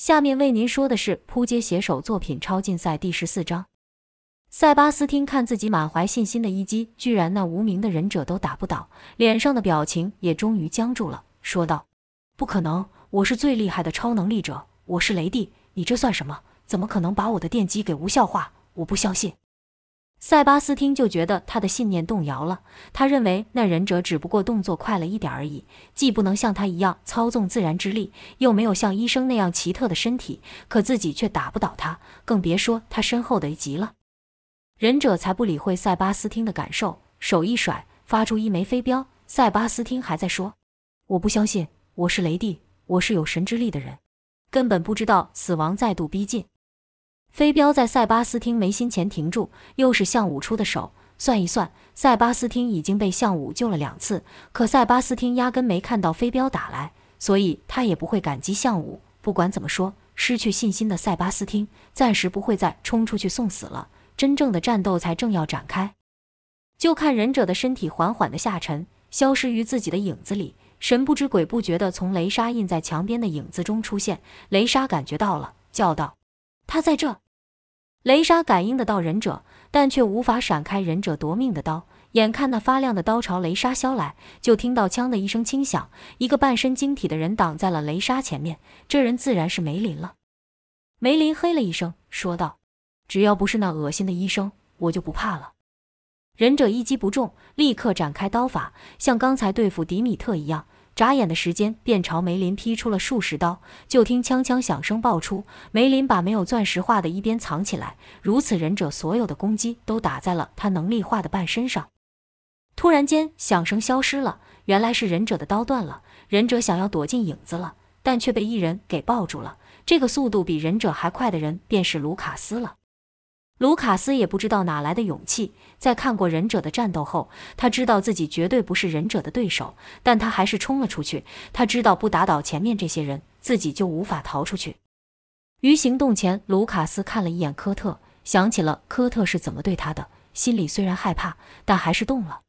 下面为您说的是扑街写手作品超竞赛第十四章。塞巴斯汀看自己满怀信心的一击，居然那无名的忍者都打不倒，脸上的表情也终于僵住了，说道：“不可能，我是最厉害的超能力者，我是雷帝，你这算什么？怎么可能把我的电击给无效化？我不相信。”塞巴斯汀就觉得他的信念动摇了。他认为那忍者只不过动作快了一点而已，既不能像他一样操纵自然之力，又没有像医生那样奇特的身体，可自己却打不倒他，更别说他身后的一击了。忍者才不理会塞巴斯汀的感受，手一甩，发出一枚飞镖。塞巴斯汀还在说：“我不相信，我是雷帝，我是有神之力的人，根本不知道死亡再度逼近。”飞镖在塞巴斯汀眉心前停住，又是向武出的手。算一算，塞巴斯汀已经被向武救了两次，可塞巴斯汀压根没看到飞镖打来，所以他也不会感激向武。不管怎么说，失去信心的塞巴斯汀暂时不会再冲出去送死了。真正的战斗才正要展开，就看忍者的身体缓缓的下沉，消失于自己的影子里，神不知鬼不觉的从雷莎印在墙边的影子中出现。雷莎感觉到了，叫道。他在这，雷莎感应得到忍者，但却无法闪开忍者夺命的刀。眼看那发亮的刀朝雷莎削来，就听到“枪”的一声轻响，一个半身晶体的人挡在了雷莎前面。这人自然是梅林了。梅林嘿了一声，说道：“只要不是那恶心的医生，我就不怕了。”忍者一击不中，立刻展开刀法，像刚才对付迪米特一样。眨眼的时间，便朝梅林劈出了数十刀。就听枪枪响声爆出，梅林把没有钻石化的一边藏起来。如此，忍者所有的攻击都打在了他能力化的半身上。突然间，响声消失了，原来是忍者的刀断了。忍者想要躲进影子了，但却被一人给抱住了。这个速度比忍者还快的人，便是卢卡斯了。卢卡斯也不知道哪来的勇气，在看过忍者的战斗后，他知道自己绝对不是忍者的对手，但他还是冲了出去。他知道不打倒前面这些人，自己就无法逃出去。于行动前，卢卡斯看了一眼科特，想起了科特是怎么对他的，心里虽然害怕，但还是动了。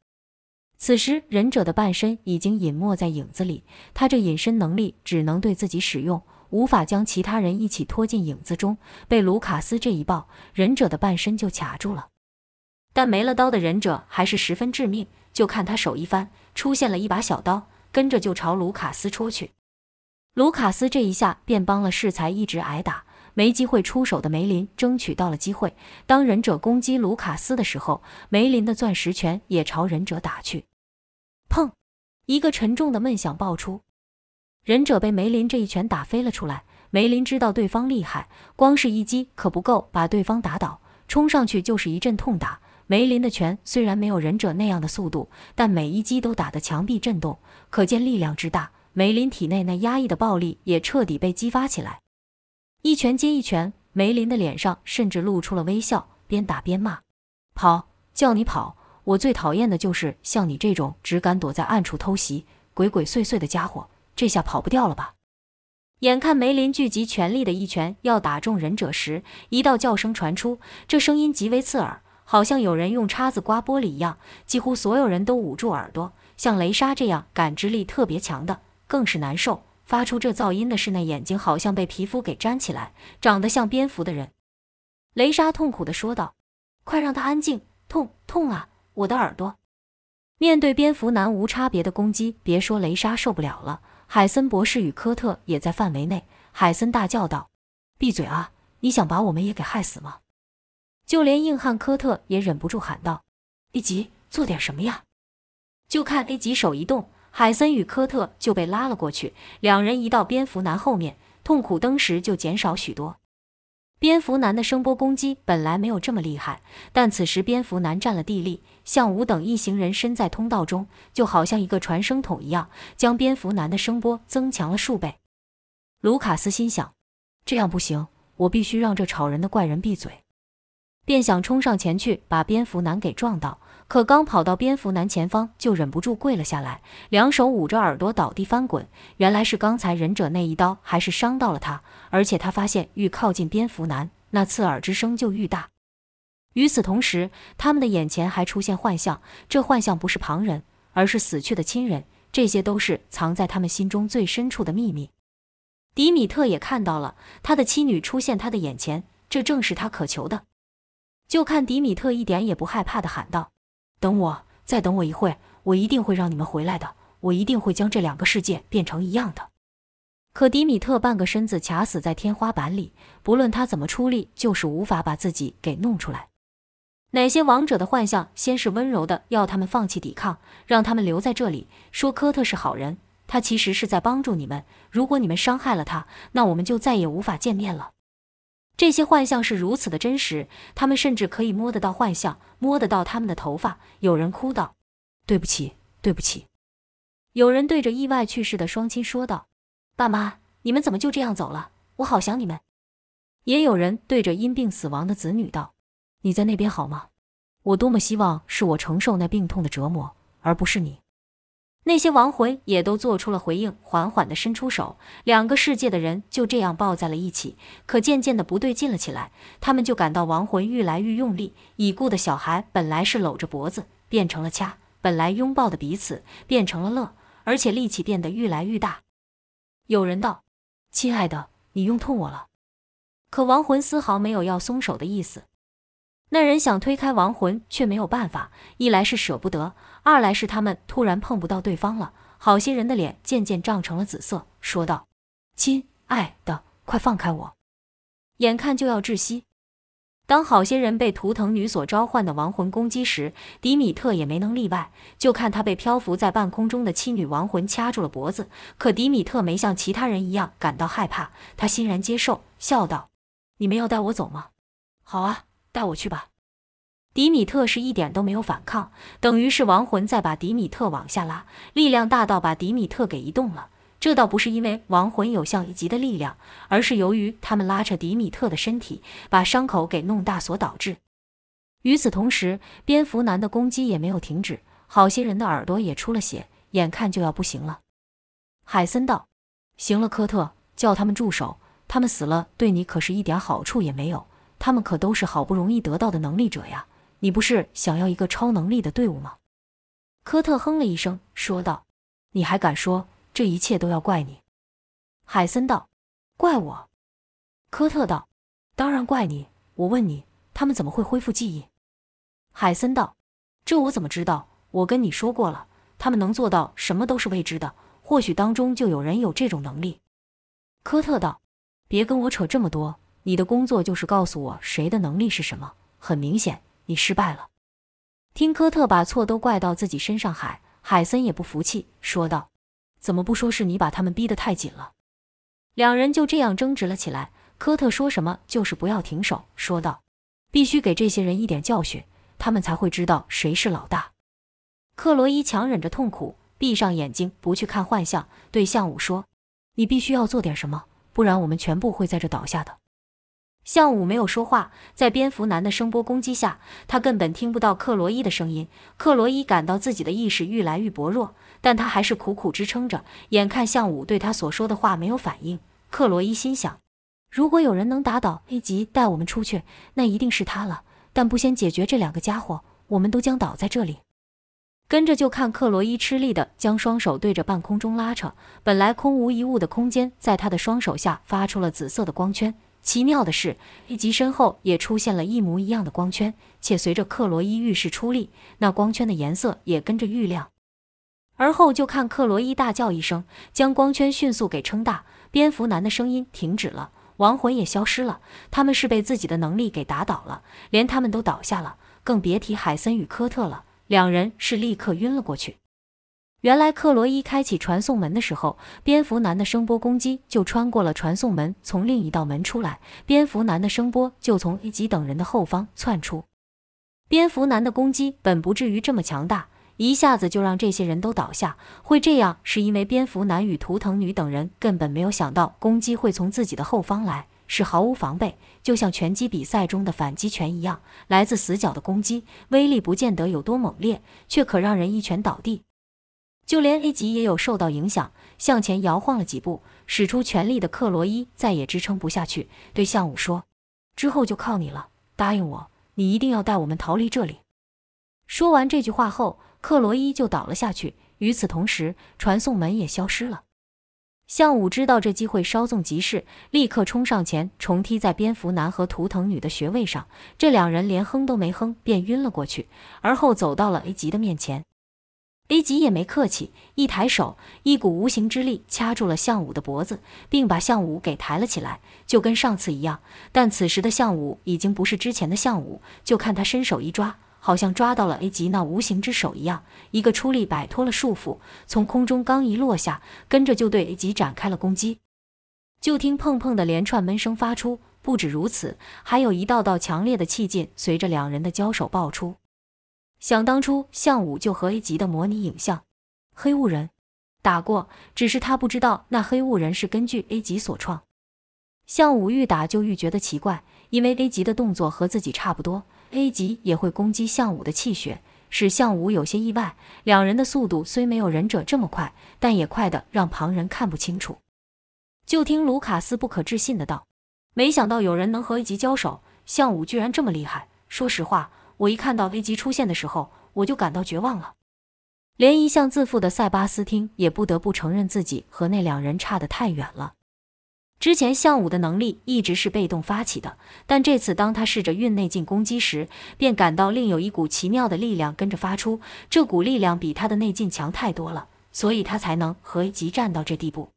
此时，忍者的半身已经隐没在影子里，他这隐身能力只能对自己使用。无法将其他人一起拖进影子中，被卢卡斯这一抱，忍者的半身就卡住了。但没了刀的忍者还是十分致命，就看他手一翻，出现了一把小刀，跟着就朝卢卡斯戳去。卢卡斯这一下便帮了适才一直挨打，没机会出手的梅林争取到了机会。当忍者攻击卢卡斯的时候，梅林的钻石拳也朝忍者打去。砰！一个沉重的闷响爆出。忍者被梅林这一拳打飞了出来。梅林知道对方厉害，光是一击可不够把对方打倒，冲上去就是一阵痛打。梅林的拳虽然没有忍者那样的速度，但每一击都打得墙壁震动，可见力量之大。梅林体内那压抑的暴力也彻底被激发起来，一拳接一拳，梅林的脸上甚至露出了微笑，边打边骂：“跑，叫你跑！我最讨厌的就是像你这种只敢躲在暗处偷袭、鬼鬼祟祟的家伙。”这下跑不掉了吧？眼看梅林聚集全力的一拳要打中忍者时，一道叫声传出，这声音极为刺耳，好像有人用叉子刮玻璃一样。几乎所有人都捂住耳朵，像雷莎这样感知力特别强的更是难受。发出这噪音的是那眼睛好像被皮肤给粘起来、长得像蝙蝠的人。雷莎痛苦地说道：“快让他安静，痛痛啊，我的耳朵！”面对蝙蝠男无差别的攻击，别说雷莎受不了了。海森博士与科特也在范围内。海森大叫道：“闭嘴啊！你想把我们也给害死吗？”就连硬汉科特也忍不住喊道：“A 吉，做点什么呀！”就看 A 吉手一动，海森与科特就被拉了过去。两人一到蝙蝠男后面，痛苦登时就减少许多。蝙蝠男的声波攻击本来没有这么厉害，但此时蝙蝠男占了地利，向武等一行人身在通道中，就好像一个传声筒一样，将蝙蝠男的声波增强了数倍。卢卡斯心想，这样不行，我必须让这吵人的怪人闭嘴，便想冲上前去把蝙蝠男给撞倒。可刚跑到蝙蝠男前方，就忍不住跪了下来，两手捂着耳朵倒地翻滚。原来是刚才忍者那一刀还是伤到了他，而且他发现愈靠近蝙蝠男，那刺耳之声就愈大。与此同时，他们的眼前还出现幻象，这幻象不是旁人，而是死去的亲人，这些都是藏在他们心中最深处的秘密。迪米特也看到了他的妻女出现他的眼前，这正是他渴求的。就看迪米特一点也不害怕的喊道：“等我，再等我一会，我一定会让你们回来的。我一定会将这两个世界变成一样的。”可迪米特半个身子卡死在天花板里，不论他怎么出力，就是无法把自己给弄出来。哪些王者的幻象，先是温柔的要他们放弃抵抗，让他们留在这里，说科特是好人。他其实是在帮助你们。如果你们伤害了他，那我们就再也无法见面了。这些幻象是如此的真实，他们甚至可以摸得到幻象，摸得到他们的头发。有人哭道：“对不起，对不起。”有人对着意外去世的双亲说道：“爸妈，你们怎么就这样走了？我好想你们。”也有人对着因病死亡的子女道：“你在那边好吗？我多么希望是我承受那病痛的折磨，而不是你。”那些亡魂也都做出了回应，缓缓地伸出手，两个世界的人就这样抱在了一起。可渐渐的不对劲了起来，他们就感到亡魂愈来愈用力。已故的小孩本来是搂着脖子，变成了掐；本来拥抱的彼此，变成了乐，而且力气变得愈来愈大。有人道：“亲爱的，你用痛我了。”可亡魂丝毫没有要松手的意思。那人想推开亡魂，却没有办法。一来是舍不得，二来是他们突然碰不到对方了。好些人的脸渐渐涨成了紫色，说道：“亲爱的，快放开我，眼看就要窒息。”当好些人被图腾女所召唤的亡魂攻击时，迪米特也没能例外。就看他被漂浮在半空中的妻女亡魂掐住了脖子。可迪米特没像其他人一样感到害怕，他欣然接受，笑道：“你们要带我走吗？好啊。”带我去吧，迪米特是一点都没有反抗，等于是亡魂在把迪米特往下拉，力量大到把迪米特给移动了。这倒不是因为亡魂有像一级的力量，而是由于他们拉扯迪米特的身体，把伤口给弄大所导致。与此同时，蝙蝠男的攻击也没有停止，好些人的耳朵也出了血，眼看就要不行了。海森道：“行了，科特，叫他们住手，他们死了对你可是一点好处也没有。”他们可都是好不容易得到的能力者呀！你不是想要一个超能力的队伍吗？科特哼了一声，说道：“你还敢说这一切都要怪你？”海森道：“怪我？”科特道：“当然怪你。我问你，他们怎么会恢复记忆？”海森道：“这我怎么知道？我跟你说过了，他们能做到什么都是未知的。或许当中就有人有这种能力。”科特道：“别跟我扯这么多。”你的工作就是告诉我谁的能力是什么。很明显，你失败了。听科特把错都怪到自己身上，海海森也不服气，说道：“怎么不说是你把他们逼得太紧了？”两人就这样争执了起来。科特说什么就是不要停手，说道：“必须给这些人一点教训，他们才会知道谁是老大。”克罗伊强忍着痛苦，闭上眼睛，不去看幻象，对向武说：“你必须要做点什么，不然我们全部会在这倒下的。”向武没有说话，在蝙蝠男的声波攻击下，他根本听不到克罗伊的声音。克罗伊感到自己的意识愈来愈薄弱，但他还是苦苦支撑着。眼看向武对他所说的话没有反应，克罗伊心想：如果有人能打倒 A 级带我们出去，那一定是他了。但不先解决这两个家伙，我们都将倒在这里。跟着就看克罗伊吃力地将双手对着半空中拉扯，本来空无一物的空间，在他的双手下发出了紫色的光圈。奇妙的是，一吉身后也出现了一模一样的光圈，且随着克罗伊浴室出力，那光圈的颜色也跟着愈亮。而后就看克罗伊大叫一声，将光圈迅速给撑大，蝙蝠男的声音停止了，亡魂也消失了。他们是被自己的能力给打倒了，连他们都倒下了，更别提海森与科特了。两人是立刻晕了过去。原来克罗伊开启传送门的时候，蝙蝠男的声波攻击就穿过了传送门，从另一道门出来。蝙蝠男的声波就从一级等人的后方窜出。蝙蝠男的攻击本不至于这么强大，一下子就让这些人都倒下。会这样，是因为蝙蝠男与图腾女等人根本没有想到攻击会从自己的后方来，是毫无防备，就像拳击比赛中的反击拳一样，来自死角的攻击，威力不见得有多猛烈，却可让人一拳倒地。就连 A 级也有受到影响，向前摇晃了几步，使出全力的克罗伊再也支撑不下去，对向武说：“之后就靠你了，答应我，你一定要带我们逃离这里。”说完这句话后，克罗伊就倒了下去。与此同时，传送门也消失了。项武知道这机会稍纵即逝，立刻冲上前重踢在蝙蝠男和图腾女的穴位上，这两人连哼都没哼便晕了过去，而后走到了 A 级的面前。A 级也没客气，一抬手，一股无形之力掐住了项武的脖子，并把项武给抬了起来，就跟上次一样。但此时的项武已经不是之前的项武，就看他伸手一抓。好像抓到了 A 级那无形之手一样，一个出力摆脱了束缚，从空中刚一落下，跟着就对 A 级展开了攻击。就听砰砰的连串闷声发出，不止如此，还有一道道强烈的气劲随着两人的交手爆出。想当初，项武就和 A 级的模拟影像黑雾人打过，只是他不知道那黑雾人是根据 A 级所创。项武愈打就愈觉得奇怪，因为 A 级的动作和自己差不多。A 级也会攻击项武的气血，使项武有些意外。两人的速度虽没有忍者这么快，但也快得让旁人看不清楚。就听卢卡斯不可置信的道：“没想到有人能和 A 级交手，项武居然这么厉害。说实话，我一看到 A 级出现的时候，我就感到绝望了。”连一向自负的塞巴斯汀也不得不承认自己和那两人差得太远了。之前项武的能力一直是被动发起的，但这次当他试着运内劲攻击时，便感到另有一股奇妙的力量跟着发出。这股力量比他的内劲强太多了，所以他才能和 A 级战到这地步。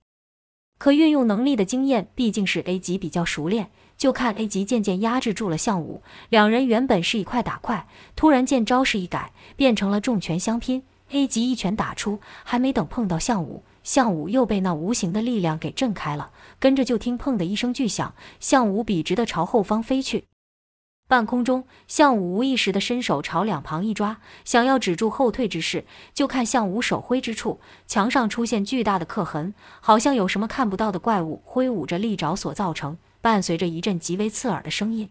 可运用能力的经验毕竟是 A 级比较熟练，就看 A 级渐渐压制住了项武。两人原本是一块打块，突然见招式一改，变成了重拳相拼。A 级一拳打出，还没等碰到项武。项武又被那无形的力量给震开了，跟着就听“砰”的一声巨响，项武笔直的朝后方飞去。半空中，项武无意识的伸手朝两旁一抓，想要止住后退之势。就看项武手挥之处，墙上出现巨大的刻痕，好像有什么看不到的怪物挥舞着利爪所造成，伴随着一阵极为刺耳的声音。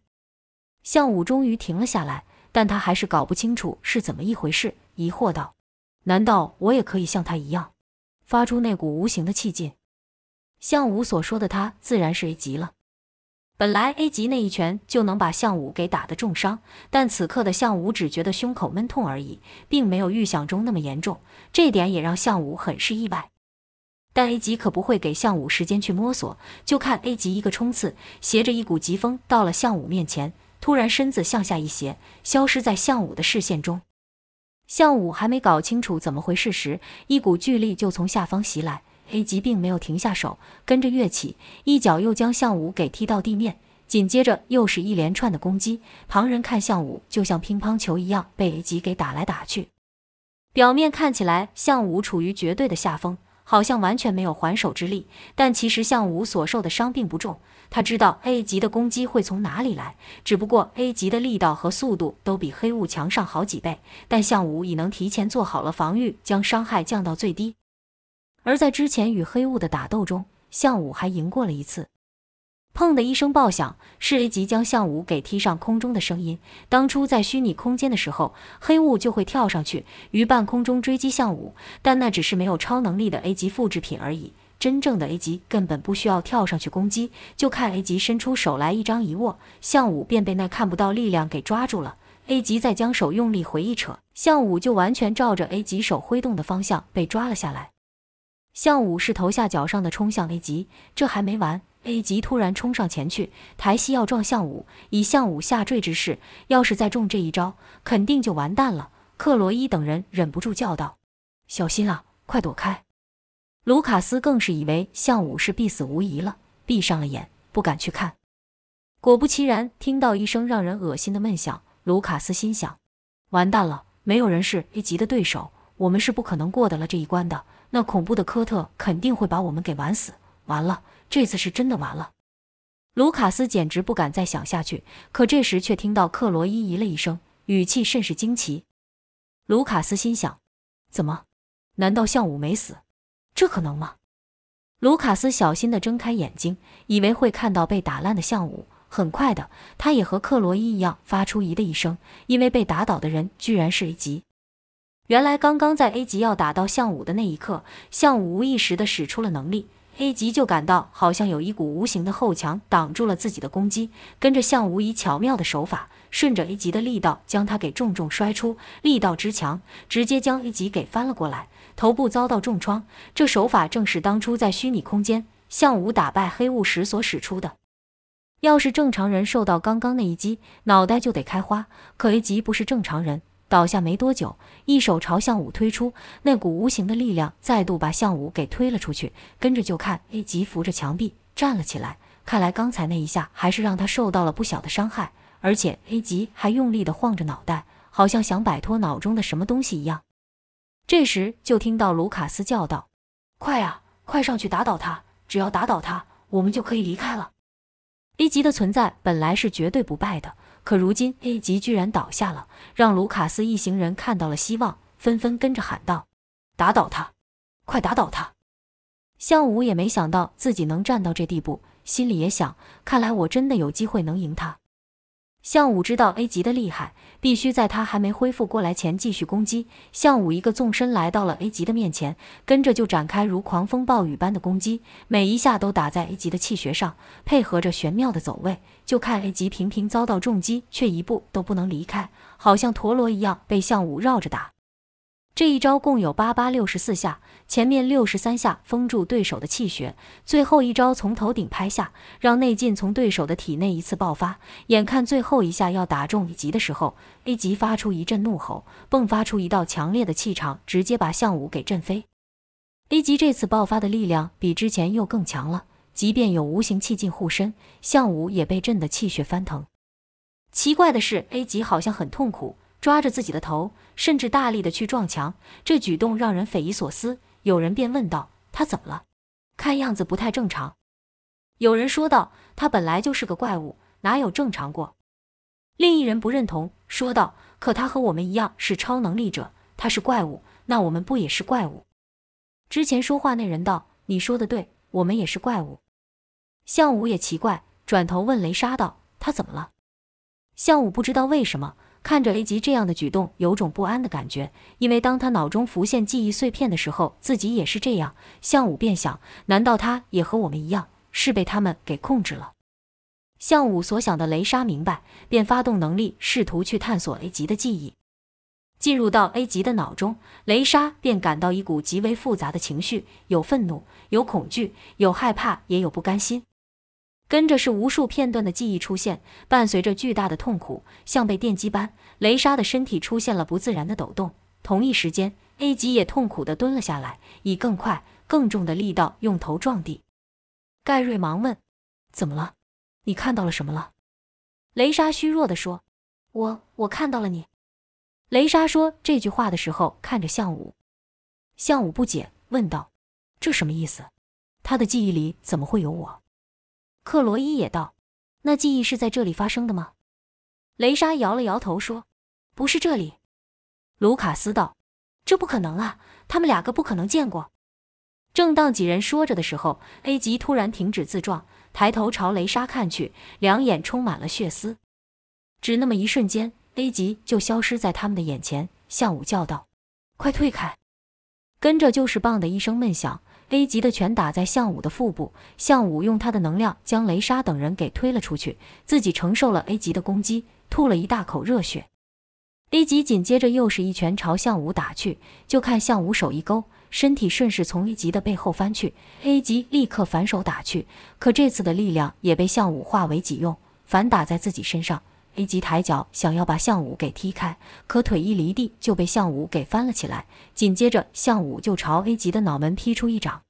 项武终于停了下来，但他还是搞不清楚是怎么一回事，疑惑道：“难道我也可以像他一样？”发出那股无形的气劲，项武所说的他自然是 A 级了。本来 A 级那一拳就能把项武给打得重伤，但此刻的项武只觉得胸口闷痛而已，并没有预想中那么严重，这点也让项武很是意外。但 A 级可不会给项武时间去摸索，就看 A 级一个冲刺，携着一股疾风到了项武面前，突然身子向下一斜，消失在项武的视线中。项武还没搞清楚怎么回事时，一股巨力就从下方袭来。A 级并没有停下手，跟着跃起，一脚又将项武给踢到地面。紧接着又是一连串的攻击。旁人看项武就像乒乓球一样被 A 级给打来打去。表面看起来项武处于绝对的下风，好像完全没有还手之力。但其实向武所受的伤并不重。他知道 A 级的攻击会从哪里来，只不过 A 级的力道和速度都比黑雾强上好几倍，但向武已能提前做好了防御，将伤害降到最低。而在之前与黑雾的打斗中，向武还赢过了一次。砰的一声爆响，是 A 级将项武给踢上空中的声音。当初在虚拟空间的时候，黑雾就会跳上去于半空中追击项武，但那只是没有超能力的 A 级复制品而已。真正的 A 级根本不需要跳上去攻击，就看 A 级伸出手来一张一握，项武便被那看不到力量给抓住了。A 级再将手用力回一扯，项武就完全照着 A 级手挥动的方向被抓了下来。项武是头下脚上的冲向 A 级，这还没完，A 级突然冲上前去，抬膝要撞项武，以项武下坠之势，要是再中这一招，肯定就完蛋了。克罗伊等人忍不住叫道：“小心啊，快躲开！”卢卡斯更是以为项武是必死无疑了，闭上了眼，不敢去看。果不其然，听到一声让人恶心的闷响，卢卡斯心想：完蛋了，没有人是 A 级的对手，我们是不可能过得了这一关的。那恐怖的科特肯定会把我们给玩死。完了，这次是真的完了。卢卡斯简直不敢再想下去。可这时却听到克罗伊咦了一声，语气甚是惊奇。卢卡斯心想：怎么？难道项武没死？这可能吗？卢卡斯小心地睁开眼睛，以为会看到被打烂的项武。很快的，他也和克罗伊一样发出“咦”的一声，因为被打倒的人居然是 A 级。原来，刚刚在 A 级要打到项武的那一刻，项武无意识地使出了能力，A 级就感到好像有一股无形的后墙挡住了自己的攻击，跟着向武以巧妙的手法，顺着 A 级的力道将他给重重摔出，力道之强，直接将 A 级给翻了过来。头部遭到重创。这手法正是当初在虚拟空间向武打败黑雾时所使出的。要是正常人受到刚刚那一击，脑袋就得开花。可 A 级不是正常人，倒下没多久，一手朝向武推出，那股无形的力量再度把向武给推了出去。跟着就看 A 级扶着墙壁站了起来。看来刚才那一下还是让他受到了不小的伤害，而且 A 级还用力地晃着脑袋，好像想摆脱脑中的什么东西一样。这时就听到卢卡斯叫道：“快呀，快上去打倒他！只要打倒他，我们就可以离开了。” A 级的存在本来是绝对不败的，可如今 A 级居然倒下了，让卢卡斯一行人看到了希望，纷纷跟着喊道：“打倒他，快打倒他！”项武也没想到自己能站到这地步，心里也想：看来我真的有机会能赢他。项武知道 A 级的厉害。必须在他还没恢复过来前继续攻击。项武一个纵身来到了 A 级的面前，跟着就展开如狂风暴雨般的攻击，每一下都打在 A 级的气穴上，配合着玄妙的走位，就看 A 级频频遭到重击，却一步都不能离开，好像陀螺一样被项武绕着打。这一招共有八八六十四下，前面六十三下封住对手的气血，最后一招从头顶拍下，让内劲从对手的体内一次爆发。眼看最后一下要打中 A 级的时候，A 级发出一阵怒吼，迸发出一道强烈的气场，直接把项武给震飞。A 级这次爆发的力量比之前又更强了，即便有无形气劲护身，项武也被震得气血翻腾。奇怪的是，A 级好像很痛苦。抓着自己的头，甚至大力的去撞墙，这举动让人匪夷所思。有人便问道：“他怎么了？看样子不太正常。”有人说道：“他本来就是个怪物，哪有正常过？”另一人不认同，说道：“可他和我们一样是超能力者，他是怪物，那我们不也是怪物？”之前说话那人道：“你说的对，我们也是怪物。”项武也奇怪，转头问雷莎道：“他怎么了？”项武不知道为什么。看着 A 级这样的举动，有种不安的感觉。因为当他脑中浮现记忆碎片的时候，自己也是这样。项武便想：难道他也和我们一样，是被他们给控制了？项武所想的雷莎明白，便发动能力，试图去探索 A 级的记忆。进入到 A 级的脑中，雷莎便感到一股极为复杂的情绪：有愤怒，有恐惧，有害怕，也有不甘心。跟着是无数片段的记忆出现，伴随着巨大的痛苦，像被电击般，雷莎的身体出现了不自然的抖动。同一时间，A 级也痛苦地蹲了下来，以更快、更重的力道用头撞地。盖瑞忙问：“怎么了？你看到了什么了？”雷莎虚弱地说：“我我看到了你。”雷莎说这句话的时候，看着向武。向武不解，问道：“这什么意思？他的记忆里怎么会有我？”克罗伊也道：“那记忆是在这里发生的吗？”雷莎摇了摇头说：“不是这里。”卢卡斯道：“这不可能啊，他们两个不可能见过。”正当几人说着的时候，A 级突然停止自撞，抬头朝雷莎看去，两眼充满了血丝。只那么一瞬间，A 级就消失在他们的眼前。向武叫道：“快退开！”跟着就是“棒”的一声闷响。A 级的拳打在项武的腹部，项武用他的能量将雷莎等人给推了出去，自己承受了 A 级的攻击，吐了一大口热血。A 级紧接着又是一拳朝项武打去，就看项武手一勾，身体顺势从 A 级的背后翻去，A 级立刻反手打去，可这次的力量也被项武化为己用，反打在自己身上。A 级抬脚想要把项武给踢开，可腿一离地就被项武给翻了起来。紧接着，项武就朝 A 级的脑门劈出一掌。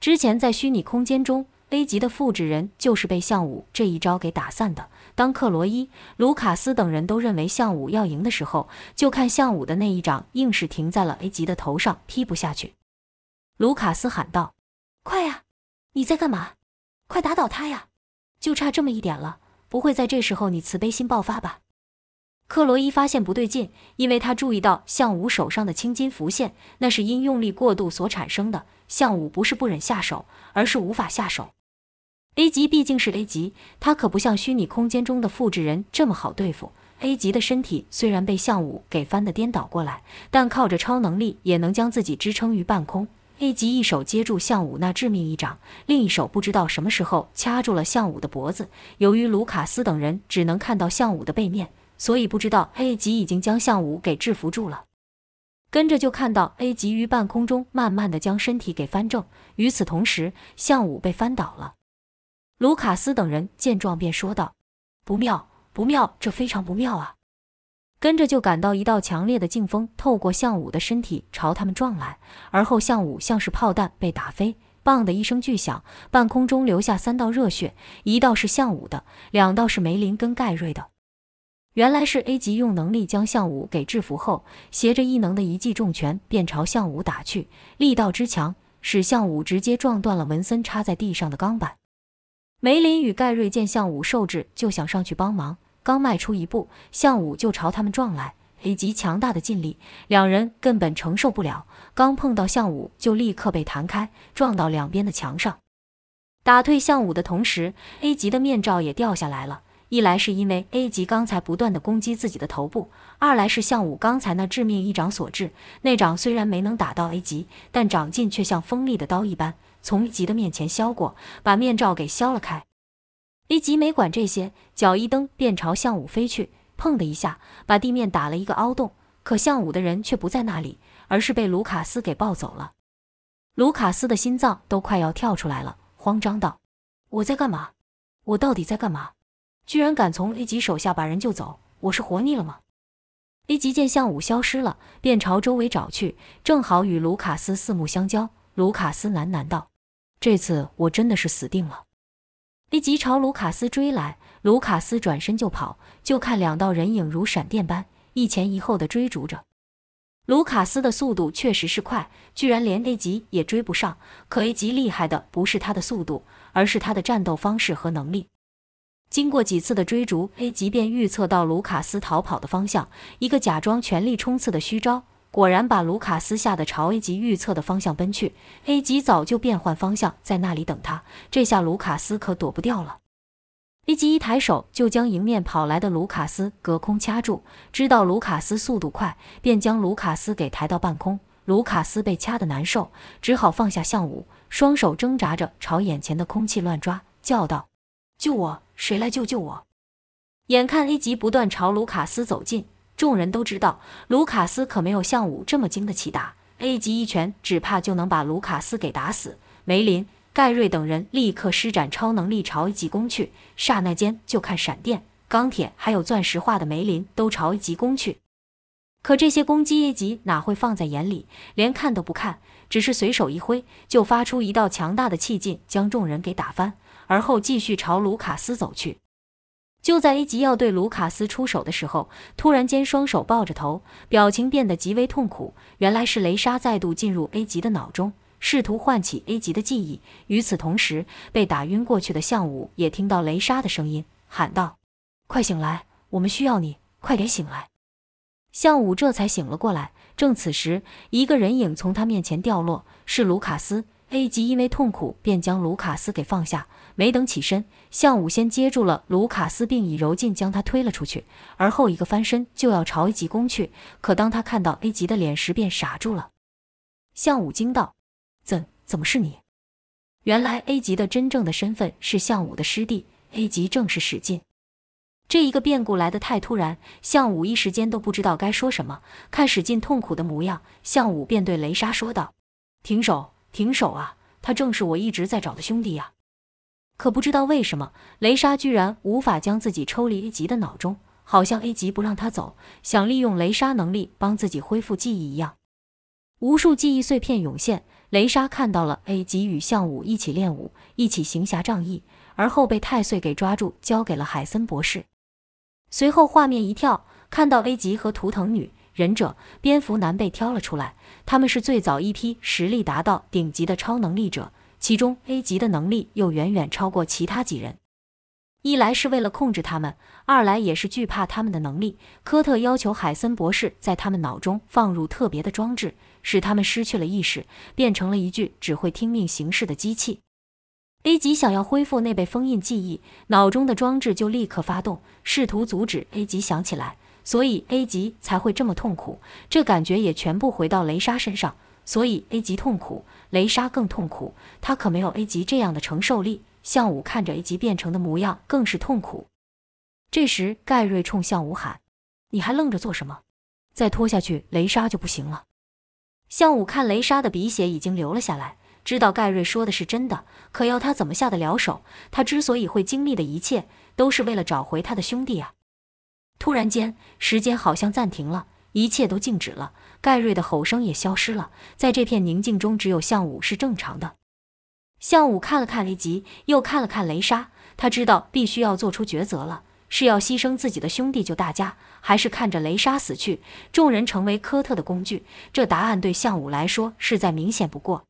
之前在虚拟空间中，A 级的复制人就是被项武这一招给打散的。当克罗伊、卢卡斯等人都认为项武要赢的时候，就看项武的那一掌硬是停在了 A 级的头上，劈不下去。卢卡斯喊道：“快呀，你在干嘛？快打倒他呀！就差这么一点了。”不会在这时候你慈悲心爆发吧？克罗伊发现不对劲，因为他注意到项武手上的青筋浮现，那是因用力过度所产生的。项武不是不忍下手，而是无法下手。A 级毕竟是 A 级，他可不像虚拟空间中的复制人这么好对付。A 级的身体虽然被项武给翻得颠倒过来，但靠着超能力也能将自己支撑于半空。A 级一手接住项武那致命一掌，另一手不知道什么时候掐住了项武的脖子。由于卢卡斯等人只能看到项武的背面，所以不知道 A 级已经将项武给制服住了。跟着就看到 A 级于半空中慢慢的将身体给翻正。与此同时，项武被翻倒了。卢卡斯等人见状便说道：“不妙，不妙，这非常不妙啊！”跟着就感到一道强烈的劲风透过项武的身体朝他们撞来，而后项武像是炮弹被打飞，砰的一声巨响，半空中留下三道热血，一道是项武的，两道是梅林跟盖瑞的。原来是 A 级用能力将项武给制服后，携着异能的一记重拳便朝项武打去，力道之强，使项武直接撞断了文森插在地上的钢板。梅林与盖瑞见项武受制，就想上去帮忙，刚迈出一步，项武就朝他们撞来。A 级强大的劲力，两人根本承受不了，刚碰到项武就立刻被弹开，撞到两边的墙上。打退项武的同时，A 级的面罩也掉下来了。一来是因为 A 级刚才不断的攻击自己的头部，二来是向武刚才那致命一掌所致。那掌虽然没能打到 A 级，但掌劲却像锋利的刀一般，从 A 级的面前削过，把面罩给削了开。A 级没管这些，脚一蹬便朝向武飞去，砰的一下把地面打了一个凹洞。可向武的人却不在那里，而是被卢卡斯给抱走了。卢卡斯的心脏都快要跳出来了，慌张道：“我在干嘛？我到底在干嘛？”居然敢从 A 级手下把人救走，我是活腻了吗？A 级见项武消失了，便朝周围找去，正好与卢卡斯四目相交。卢卡斯喃喃道：“这次我真的是死定了。”A 级朝卢卡斯追来，卢卡斯转身就跑，就看两道人影如闪电般一前一后的追逐着。卢卡斯的速度确实是快，居然连 A 级也追不上。可 A 级厉害的不是他的速度，而是他的战斗方式和能力。经过几次的追逐，A 级便预测到卢卡斯逃跑的方向，一个假装全力冲刺的虚招，果然把卢卡斯吓得朝 A 级预测的方向奔去。A 级早就变换方向，在那里等他，这下卢卡斯可躲不掉了。A 级一抬手就将迎面跑来的卢卡斯隔空掐住，知道卢卡斯速度快，便将卢卡斯给抬到半空。卢卡斯被掐得难受，只好放下项武，双手挣扎着朝眼前的空气乱抓，叫道：“救我！”谁来救救我？眼看 A 级不断朝卢卡斯走近，众人都知道卢卡斯可没有像武这么经得起打。A 级一拳只怕就能把卢卡斯给打死。梅林、盖瑞等人立刻施展超能力朝 A 级攻去，刹那间就看闪电、钢铁还有钻石化的梅林都朝 A 级攻去。可这些攻击 A 级哪会放在眼里，连看都不看，只是随手一挥，就发出一道强大的气劲，将众人给打翻。而后继续朝卢卡斯走去。就在 A 级要对卢卡斯出手的时候，突然间双手抱着头，表情变得极为痛苦。原来是雷莎再度进入 A 级的脑中，试图唤起 A 级的记忆。与此同时，被打晕过去的项武也听到雷莎的声音，喊道：“快醒来，我们需要你，快点醒来！”项武这才醒了过来。正此时，一个人影从他面前掉落，是卢卡斯。A 级因为痛苦，便将卢卡斯给放下。没等起身，项武先接住了卢卡斯，并以柔劲将他推了出去，而后一个翻身就要朝 A 级攻去。可当他看到 A 级的脸时，便傻住了。项武惊道：“怎怎么是你？”原来 A 级的真正的身份是项武的师弟，A 级正是史进。这一个变故来得太突然，项武一时间都不知道该说什么。看史进痛苦的模样，项武便对雷莎说道：“停手，停手啊！他正是我一直在找的兄弟呀。”可不知道为什么，雷莎居然无法将自己抽离 A 级的脑中，好像 A 级不让他走，想利用雷莎能力帮自己恢复记忆一样。无数记忆碎片涌现，雷莎看到了 A 级与项武一起练武，一起行侠仗义，而后被太岁给抓住，交给了海森博士。随后画面一跳，看到 A 级和图腾女、忍者、蝙蝠男被挑了出来，他们是最早一批实力达到顶级的超能力者。其中 A 级的能力又远远超过其他几人，一来是为了控制他们，二来也是惧怕他们的能力。科特要求海森博士在他们脑中放入特别的装置，使他们失去了意识，变成了一具只会听命行事的机器。A 级想要恢复那被封印记忆，脑中的装置就立刻发动，试图阻止 A 级想起来，所以 A 级才会这么痛苦。这感觉也全部回到雷莎身上。所以 A 级痛苦，雷莎更痛苦。他可没有 A 级这样的承受力。向武看着 A 级变成的模样，更是痛苦。这时，盖瑞冲向武喊：“你还愣着做什么？再拖下去，雷莎就不行了。”向武看雷莎的鼻血已经流了下来，知道盖瑞说的是真的，可要他怎么下得了手？他之所以会经历的一切，都是为了找回他的兄弟啊！突然间，时间好像暂停了，一切都静止了，盖瑞的吼声也消失了，在这片宁静中，只有项武是正常的。项武看了看雷吉，又看了看雷莎，他知道必须要做出抉择了。是要牺牲自己的兄弟救大家，还是看着雷莎死去，众人成为科特的工具？这答案对项武来说是再明显不过。